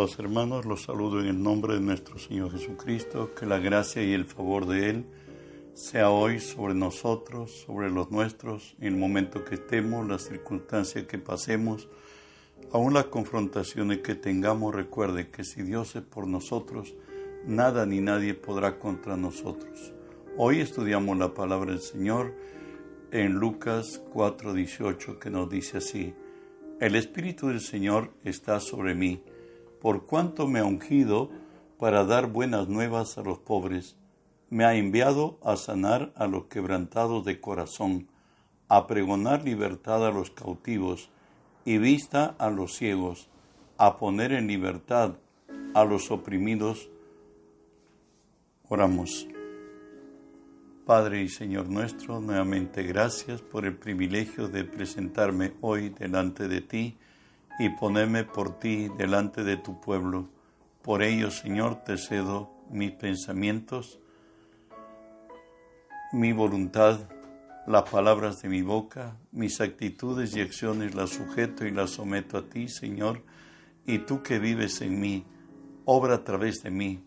Amados hermanos, los saludo en el nombre de nuestro Señor Jesucristo, que la gracia y el favor de Él sea hoy sobre nosotros, sobre los nuestros, en el momento que estemos, las circunstancias que pasemos, aún las confrontaciones que tengamos, recuerde que si Dios es por nosotros, nada ni nadie podrá contra nosotros. Hoy estudiamos la palabra del Señor en Lucas 4:18 que nos dice así, el Espíritu del Señor está sobre mí por cuanto me ha ungido para dar buenas nuevas a los pobres, me ha enviado a sanar a los quebrantados de corazón, a pregonar libertad a los cautivos y vista a los ciegos, a poner en libertad a los oprimidos. Oramos. Padre y Señor nuestro, nuevamente gracias por el privilegio de presentarme hoy delante de ti y poneme por ti delante de tu pueblo. Por ello, Señor, te cedo mis pensamientos, mi voluntad, las palabras de mi boca, mis actitudes y acciones las sujeto y las someto a ti, Señor, y tú que vives en mí, obra a través de mí.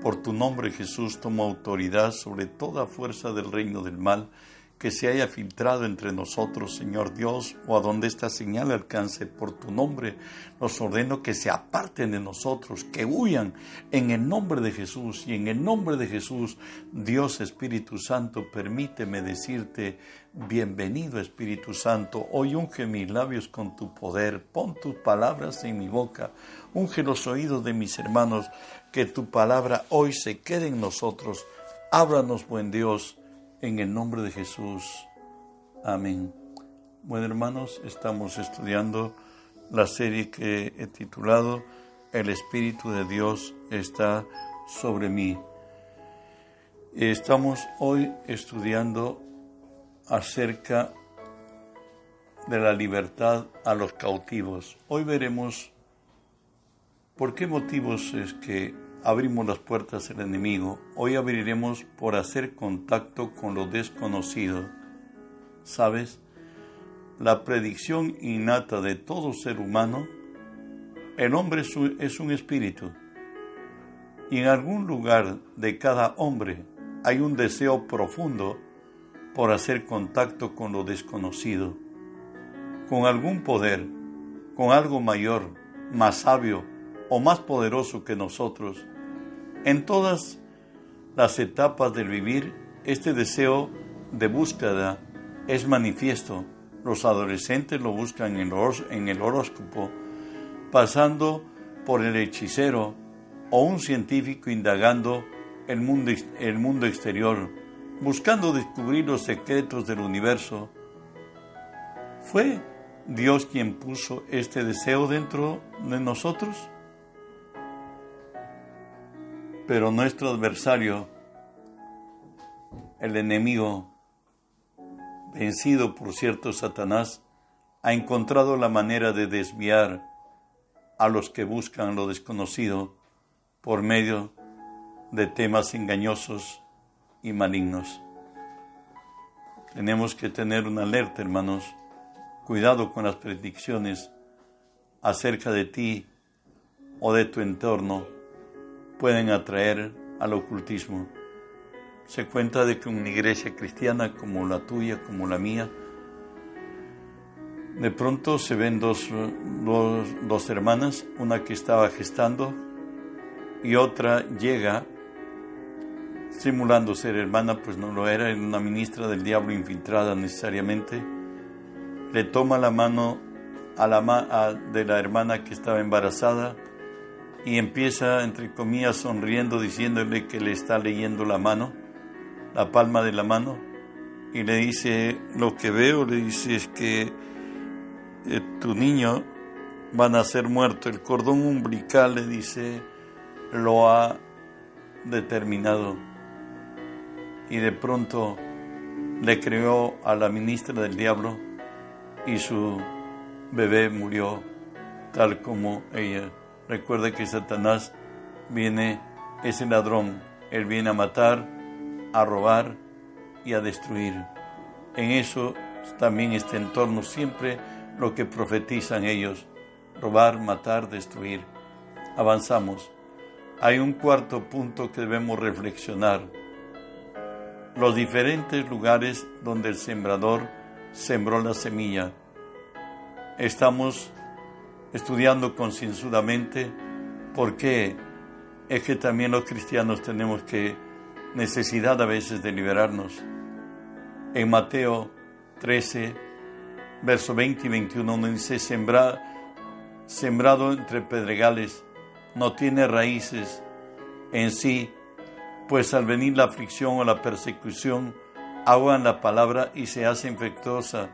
Por tu nombre, Jesús, tomo autoridad sobre toda fuerza del reino del mal que se haya filtrado entre nosotros, Señor Dios, o a donde esta señal alcance por tu nombre, nos ordeno que se aparten de nosotros, que huyan en el nombre de Jesús. Y en el nombre de Jesús, Dios Espíritu Santo, permíteme decirte, bienvenido Espíritu Santo, hoy unge mis labios con tu poder, pon tus palabras en mi boca, unge los oídos de mis hermanos, que tu palabra hoy se quede en nosotros. Ábranos, buen Dios en el nombre de Jesús. Amén. Bueno, hermanos, estamos estudiando la serie que he titulado El Espíritu de Dios está sobre mí. Estamos hoy estudiando acerca de la libertad a los cautivos. Hoy veremos por qué motivos es que abrimos las puertas al enemigo, hoy abriremos por hacer contacto con lo desconocido. ¿Sabes? La predicción innata de todo ser humano, el hombre es un espíritu. Y en algún lugar de cada hombre hay un deseo profundo por hacer contacto con lo desconocido, con algún poder, con algo mayor, más sabio o más poderoso que nosotros en todas las etapas del vivir, este deseo de búsqueda es manifiesto. Los adolescentes lo buscan en el horóscopo, pasando por el hechicero o un científico indagando el mundo, el mundo exterior, buscando descubrir los secretos del universo. ¿Fue Dios quien puso este deseo dentro de nosotros? Pero nuestro adversario, el enemigo, vencido por cierto Satanás, ha encontrado la manera de desviar a los que buscan lo desconocido por medio de temas engañosos y malignos. Tenemos que tener una alerta, hermanos. Cuidado con las predicciones acerca de ti o de tu entorno pueden atraer al ocultismo. Se cuenta de que una iglesia cristiana como la tuya, como la mía, de pronto se ven dos, dos, hermanas, una que estaba gestando y otra llega simulando ser hermana, pues no lo era, era una ministra del diablo infiltrada necesariamente. Le toma la mano a la, de la hermana que estaba embarazada y empieza, entre comillas, sonriendo, diciéndole que le está leyendo la mano, la palma de la mano, y le dice, lo que veo, le dice, es que eh, tu niño van a ser muerto, el cordón umbilical, le dice, lo ha determinado. Y de pronto le creó a la ministra del diablo y su bebé murió tal como ella. Recuerda que Satanás viene, es ladrón. Él viene a matar, a robar y a destruir. En eso también este entorno siempre lo que profetizan ellos, robar, matar, destruir. avanzamos. Hay un cuarto punto que debemos reflexionar. Los diferentes lugares donde el sembrador sembró la semilla. Estamos estudiando concienzudamente por qué es que también los cristianos tenemos que necesidad a veces de liberarnos. En Mateo 13, verso 20 y 21, donde dice, sembrado entre pedregales, no tiene raíces en sí, pues al venir la aflicción o la persecución, ahogan la palabra y se hace infectuosa.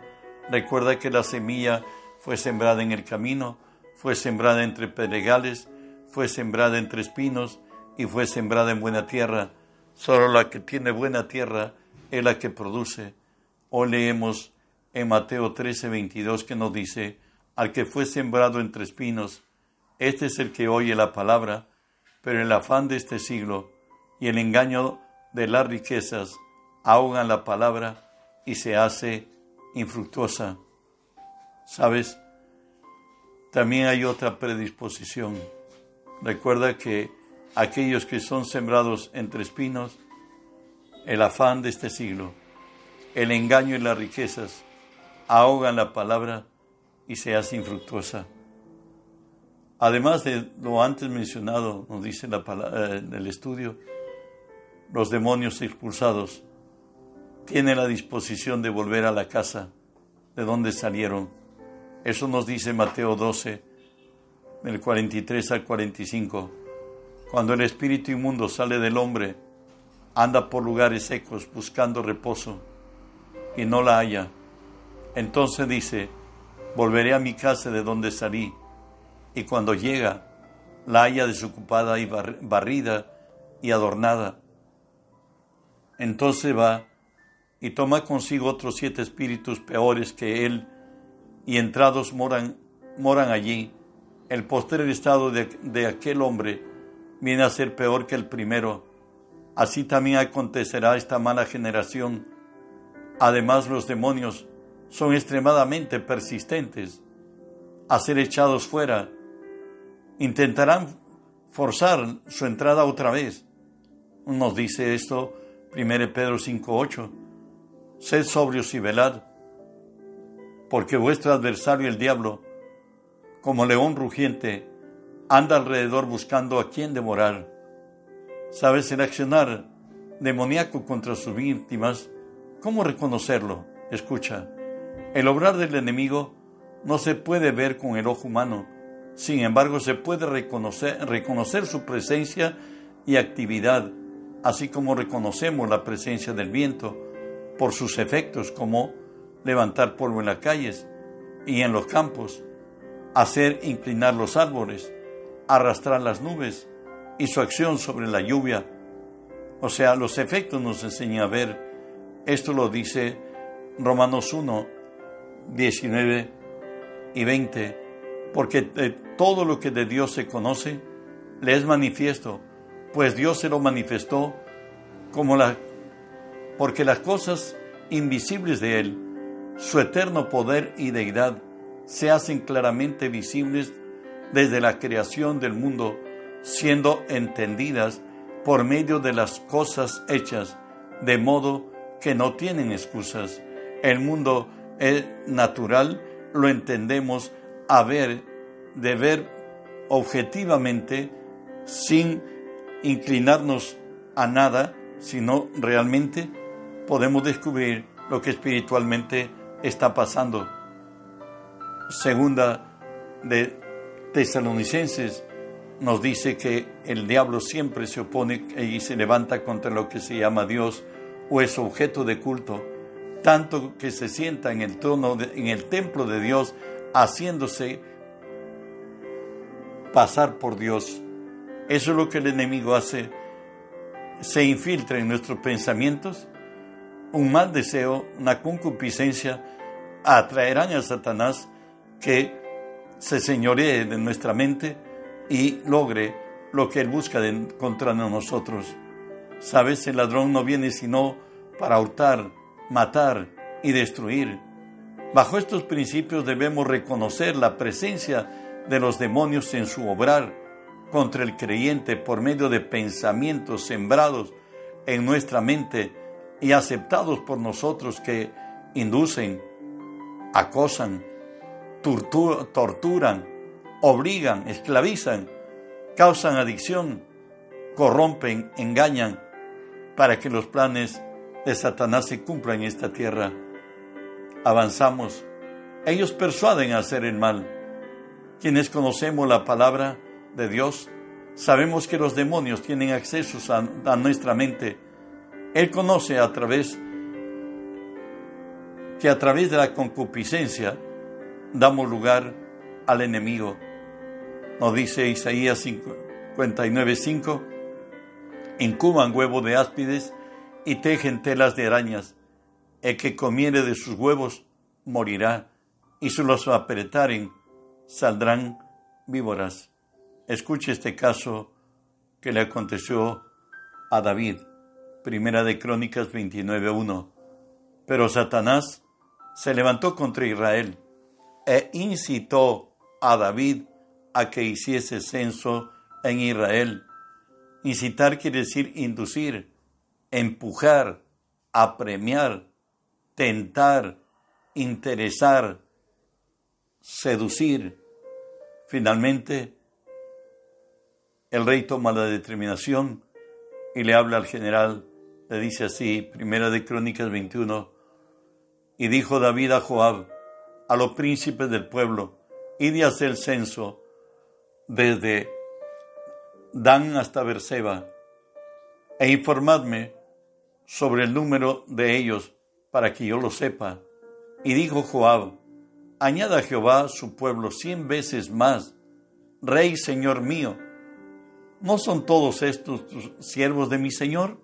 Recuerda que la semilla fue sembrada en el camino, fue sembrada entre pedregales, fue sembrada entre espinos y fue sembrada en buena tierra. Solo la que tiene buena tierra es la que produce. Hoy leemos en Mateo 13, 22 que nos dice, al que fue sembrado entre espinos, este es el que oye la palabra, pero el afán de este siglo y el engaño de las riquezas ahogan la palabra y se hace infructuosa. ¿Sabes? También hay otra predisposición. Recuerda que aquellos que son sembrados entre espinos, el afán de este siglo, el engaño y las riquezas ahogan la palabra y se hace infructuosa. Además de lo antes mencionado, nos dice la palabra, en el estudio, los demonios expulsados tienen la disposición de volver a la casa de donde salieron. Eso nos dice Mateo 12, del 43 al 45. Cuando el espíritu inmundo sale del hombre, anda por lugares secos buscando reposo y no la halla. Entonces dice, volveré a mi casa de donde salí. Y cuando llega, la halla desocupada y barrida y adornada. Entonces va y toma consigo otros siete espíritus peores que él, y entrados moran, moran allí el postrer estado de, aquel hombre viene a ser peor que el primero. Así también acontecerá esta mala generación. Además los demonios son extremadamente persistentes. A ser echados fuera, intentarán forzar su entrada otra vez. Nos dice esto 1 Pedro 5.8. Sed sobrios y velad, porque vuestro adversario el diablo, como león rugiente, anda alrededor buscando a quien devorar. ¿Sabes el accionar demoníaco contra sus víctimas? ¿Cómo reconocerlo? Escucha, el obrar del enemigo no se puede ver con el ojo humano, sin embargo se puede reconocer, reconocer su presencia y actividad, así como reconocemos la presencia del viento por sus efectos como levantar polvo en las calles y en los campos, hacer inclinar los árboles, arrastrar las nubes y su acción sobre la lluvia. O sea, los efectos nos enseñan a ver. Esto lo dice Romanos 1, 19 y 20, porque todo lo que de Dios se conoce le es manifiesto, pues Dios se lo manifestó como la, porque las cosas invisibles de Él, su eterno poder y deidad, se hacen claramente visibles desde la creación del mundo, siendo entendidas por medio de las cosas hechas, de modo que no tienen excusas. El mundo es natural, lo entendemos a ver, de ver objetivamente, sin inclinarnos a nada, sino realmente podemos descubrir lo que espiritualmente está pasando segunda de Tesalonicenses nos dice que el diablo siempre se opone y se levanta contra lo que se llama Dios o es objeto de culto, tanto que se sienta en el trono, en el templo de Dios, haciéndose pasar por Dios. Eso es lo que el enemigo hace. Se infiltra en nuestros pensamientos un mal deseo, una concupiscencia, atraerán a Satanás que se señoree de nuestra mente y logre lo que Él busca de, contra nosotros. Sabes, el ladrón no viene sino para hurtar, matar y destruir. Bajo estos principios debemos reconocer la presencia de los demonios en su obrar, contra el creyente por medio de pensamientos sembrados en nuestra mente y aceptados por nosotros que inducen, acosan, torturan, obligan, esclavizan, causan adicción, corrompen, engañan, para que los planes de Satanás se cumplan en esta tierra. Avanzamos. Ellos persuaden a hacer el mal. Quienes conocemos la palabra de Dios, sabemos que los demonios tienen acceso a, nuestra mente. Él conoce a través que a través de la concupiscencia damos lugar al enemigo. Nos dice Isaías 59:5, incuban huevo de áspides y tejen telas de arañas. El que comiere de sus huevos morirá, y si los apretaren saldrán víboras. Escuche este caso que le aconteció a David, primera de Crónicas 29.1. Pero Satanás se levantó contra Israel e incitó a David a que hiciese censo en Israel. Incitar quiere decir inducir, empujar, apremiar, tentar, interesar, seducir. Finalmente, el rey toma la determinación y le habla al general, dice así, primera de Crónicas 21, y dijo David a Joab, a los príncipes del pueblo, y de hacer censo desde Dan hasta Berseba, e informadme sobre el número de ellos para que yo lo sepa. Y dijo Joab, añada a Jehová su pueblo cien veces más, Rey Señor mío, ¿no son todos estos tus siervos de mi Señor?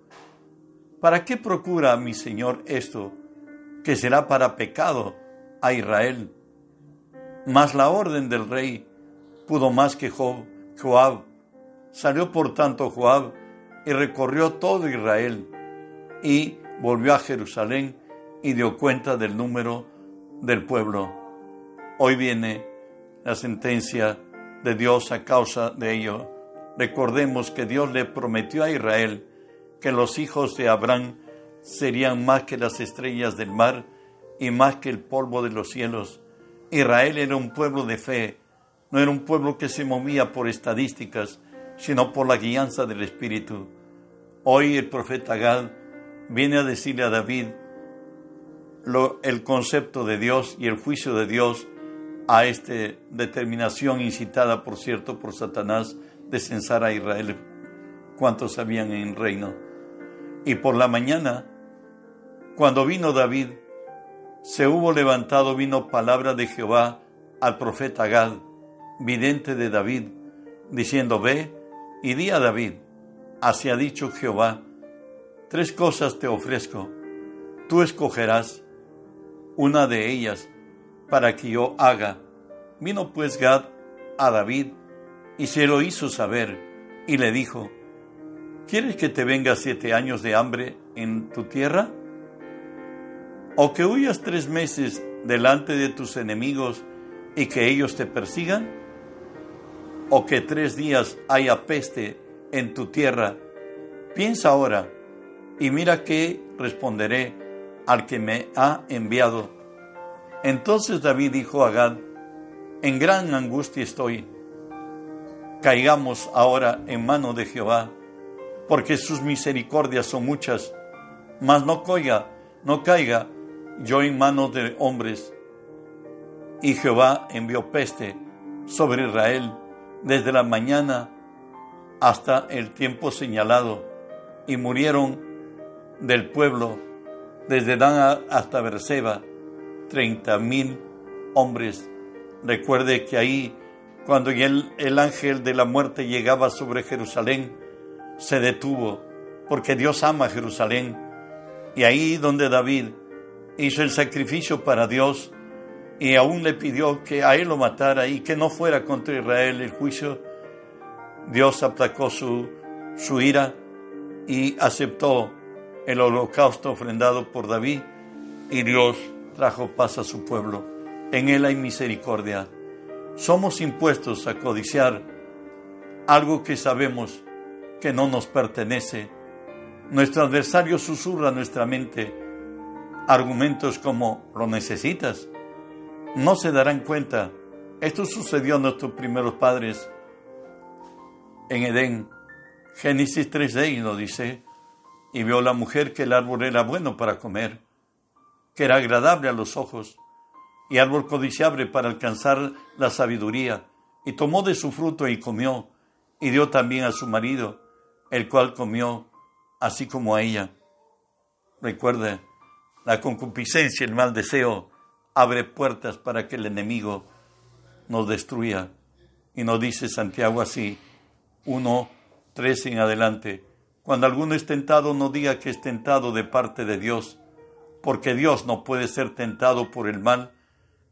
¿Para qué procura mi Señor esto, que será para pecado a Israel? Mas la orden del rey pudo más que Joab. Salió por tanto Joab y recorrió todo Israel y volvió a Jerusalén y dio cuenta del número del pueblo. Hoy viene la sentencia de Dios a causa de ello. Recordemos que Dios le prometió a Israel que los hijos de Abraham serían más que las estrellas del mar y más que el polvo de los cielos. Israel era un pueblo de fe, no era un pueblo que se movía por estadísticas, sino por la guianza del Espíritu. Hoy el profeta Gad viene a decirle a David el concepto de Dios y el juicio de Dios a esta determinación incitada, por cierto, por Satanás de censar a Israel, cuantos habían en el reino. Y por la mañana, cuando vino David, se hubo levantado, vino palabra de Jehová al profeta Gad, vidente de David, diciendo, ve y di a David, así ha dicho Jehová, tres cosas te ofrezco, tú escogerás una de ellas para que yo haga. Vino pues Gad a David y se lo hizo saber y le dijo, ¿quieres que te venga siete años de hambre en tu tierra? ¿O que huyas tres meses delante de tus enemigos y que ellos te persigan? ¿O que tres días haya peste en tu tierra? Piensa ahora y mira qué responderé al que me ha enviado. Entonces David dijo a Gad, en gran angustia estoy. Caigamos ahora en mano de Jehová, porque sus misericordias son muchas, mas no caiga, no caiga yo en manos de hombres. Y Jehová envió peste sobre Israel desde la mañana hasta el tiempo señalado, y murieron del pueblo desde Dan hasta Berseba treinta mil hombres. Recuerde que ahí, cuando el, el ángel de la muerte llegaba sobre Jerusalén, se detuvo, porque Dios ama Jerusalén. Y ahí donde David hizo el sacrificio para Dios y aún le pidió que a él lo matara y que no fuera contra Israel el juicio, Dios aplacó su, su ira y aceptó el holocausto ofrendado por David y Dios trajo paz a su pueblo. En él hay misericordia. Somos impuestos a codiciar algo que sabemos que no nos pertenece. Nuestro adversario susurra a nuestra mente argumentos como lo necesitas. No se darán cuenta. Esto sucedió a nuestros primeros padres en Edén. Génesis 3.6 nos dice, y vio la mujer que el árbol era bueno para comer, que era agradable a los ojos, y árbol codiciable para alcanzar la sabiduría, y tomó de su fruto y comió, y dio también a su marido, el cual comió, así como a ella. Recuerda, la concupiscencia, el mal deseo, abre puertas para que el enemigo nos destruya. Y nos dice Santiago así, 1, 3 en adelante, cuando alguno es tentado, no diga que es tentado de parte de Dios, porque Dios no puede ser tentado por el mal,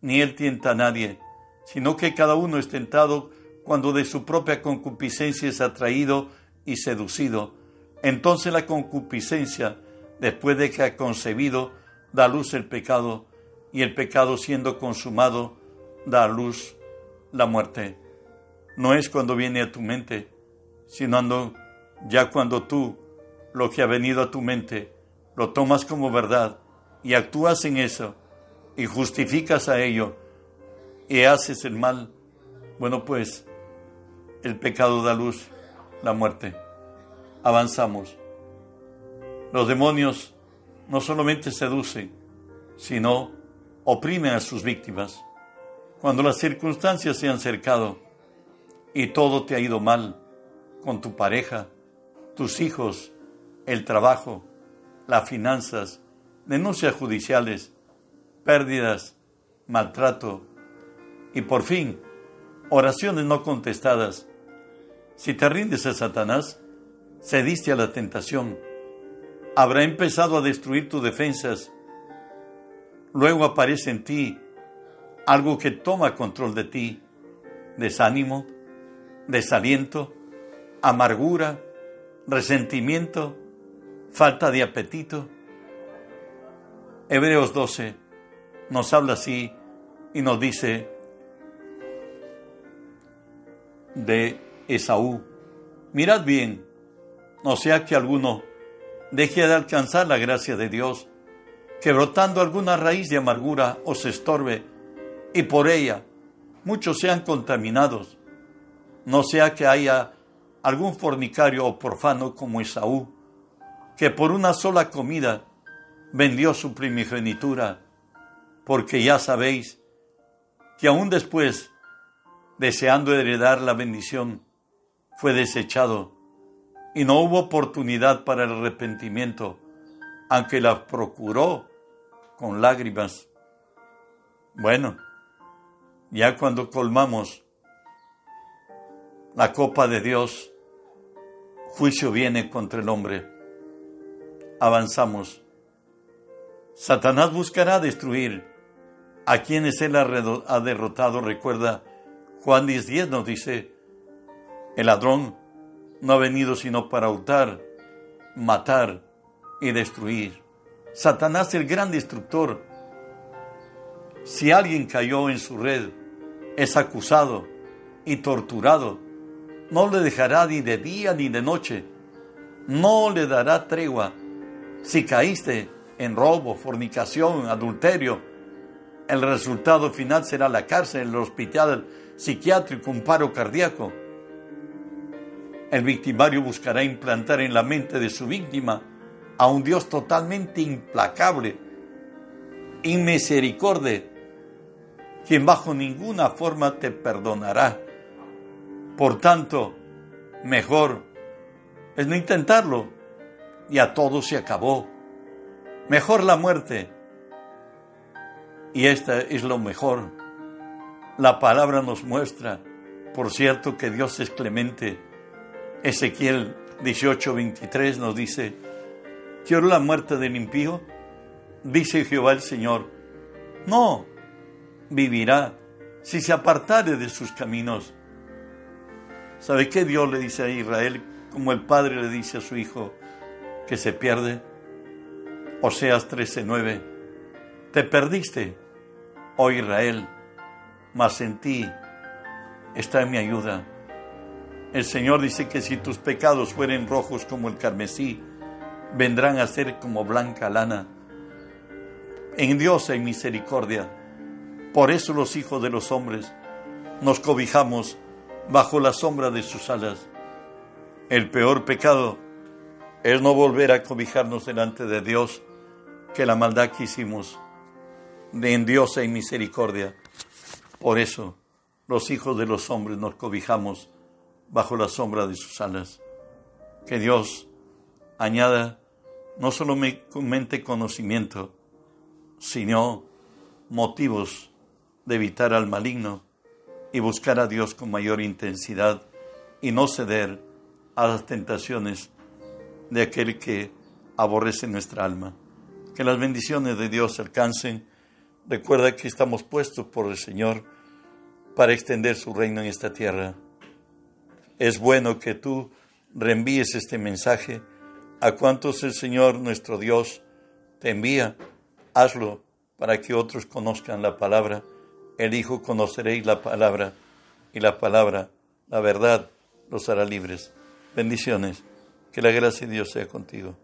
ni él tienta a nadie, sino que cada uno es tentado cuando de su propia concupiscencia es atraído y seducido. Entonces la concupiscencia, después de que ha concebido, da luz el pecado, y el pecado siendo consumado, da a luz la muerte. No es cuando viene a tu mente, sino ya cuando tú lo que ha venido a tu mente lo tomas como verdad y actúas en eso y justificas a ello y haces el mal, bueno pues el pecado da luz, la muerte. Avanzamos. Los demonios no solamente seducen, sino oprimen a sus víctimas. Cuando las circunstancias se han cercado y todo te ha ido mal con tu pareja, tus hijos, el trabajo, las finanzas, denuncias judiciales, pérdidas, maltrato y por fin oraciones no contestadas. Si te rindes a Satanás, cediste a la tentación, habrá empezado a destruir tus defensas. Luego aparece en ti algo que toma control de ti, desánimo, desaliento, amargura, resentimiento, falta de apetito. Hebreos 12 nos habla así y nos dice de Esaú, mirad bien, no sea que alguno deje de alcanzar la gracia de Dios, que brotando alguna raíz de amargura os estorbe y por ella muchos sean contaminados, no sea que haya algún fornicario o profano como Esaú, que por una sola comida vendió su primogenitura porque ya sabéis que aún después, deseando heredar la bendición, fue desechado y no hubo oportunidad para el arrepentimiento, aunque la procuró con lágrimas. Bueno, ya cuando colmamos la copa de Dios, juicio viene contra el hombre. Avanzamos. Satanás buscará destruir a quienes él ha derrotado. Recuerda, Juan 10:10 nos dice, el ladrón no ha venido sino para hurtar, matar y destruir. Satanás el gran destructor. Si alguien cayó en su red, es acusado y torturado. No le dejará ni de día ni de noche. No le dará tregua. Si caíste en robo, fornicación, adulterio, el resultado final será la cárcel, el hospital psiquiátrico, un paro cardíaco. El victimario buscará implantar en la mente de su víctima a un Dios totalmente implacable, inmisericordia, quien bajo ninguna forma te perdonará. Por tanto, mejor es no intentarlo y a todo se acabó. Mejor la muerte y esta es lo mejor. La palabra nos muestra, por cierto, que Dios es clemente. Ezequiel 18:23 nos dice, ¿quiero la muerte del impío? Dice Jehová el Señor, no, vivirá si se apartare de sus caminos. ¿Sabe qué Dios le dice a Israel como el Padre le dice a su Hijo que se pierde? Oseas 13:9, te perdiste oh Israel, mas en ti está mi ayuda. El Señor dice que si tus pecados fueren rojos como el carmesí, vendrán a ser como blanca lana. En Dios hay misericordia. Por eso los hijos de los hombres nos cobijamos bajo la sombra de sus alas. El peor pecado es no volver a cobijarnos delante de Dios que la maldad que hicimos. En Dios hay misericordia. Por eso los hijos de los hombres nos cobijamos bajo la sombra de sus alas. Que Dios añada no solamente conocimiento, sino motivos de evitar al maligno y buscar a Dios con mayor intensidad y no ceder a las tentaciones de aquel que aborrece nuestra alma. Que las bendiciones de Dios alcancen. Recuerda que estamos puestos por el Señor para extender su reino en esta tierra. Es bueno que tú reenvíes este mensaje a cuantos el Señor nuestro Dios te envía. Hazlo para que otros conozcan la palabra. El Hijo conoceréis la palabra y la palabra, la verdad, los hará libres. Bendiciones. Que la gracia de Dios sea contigo.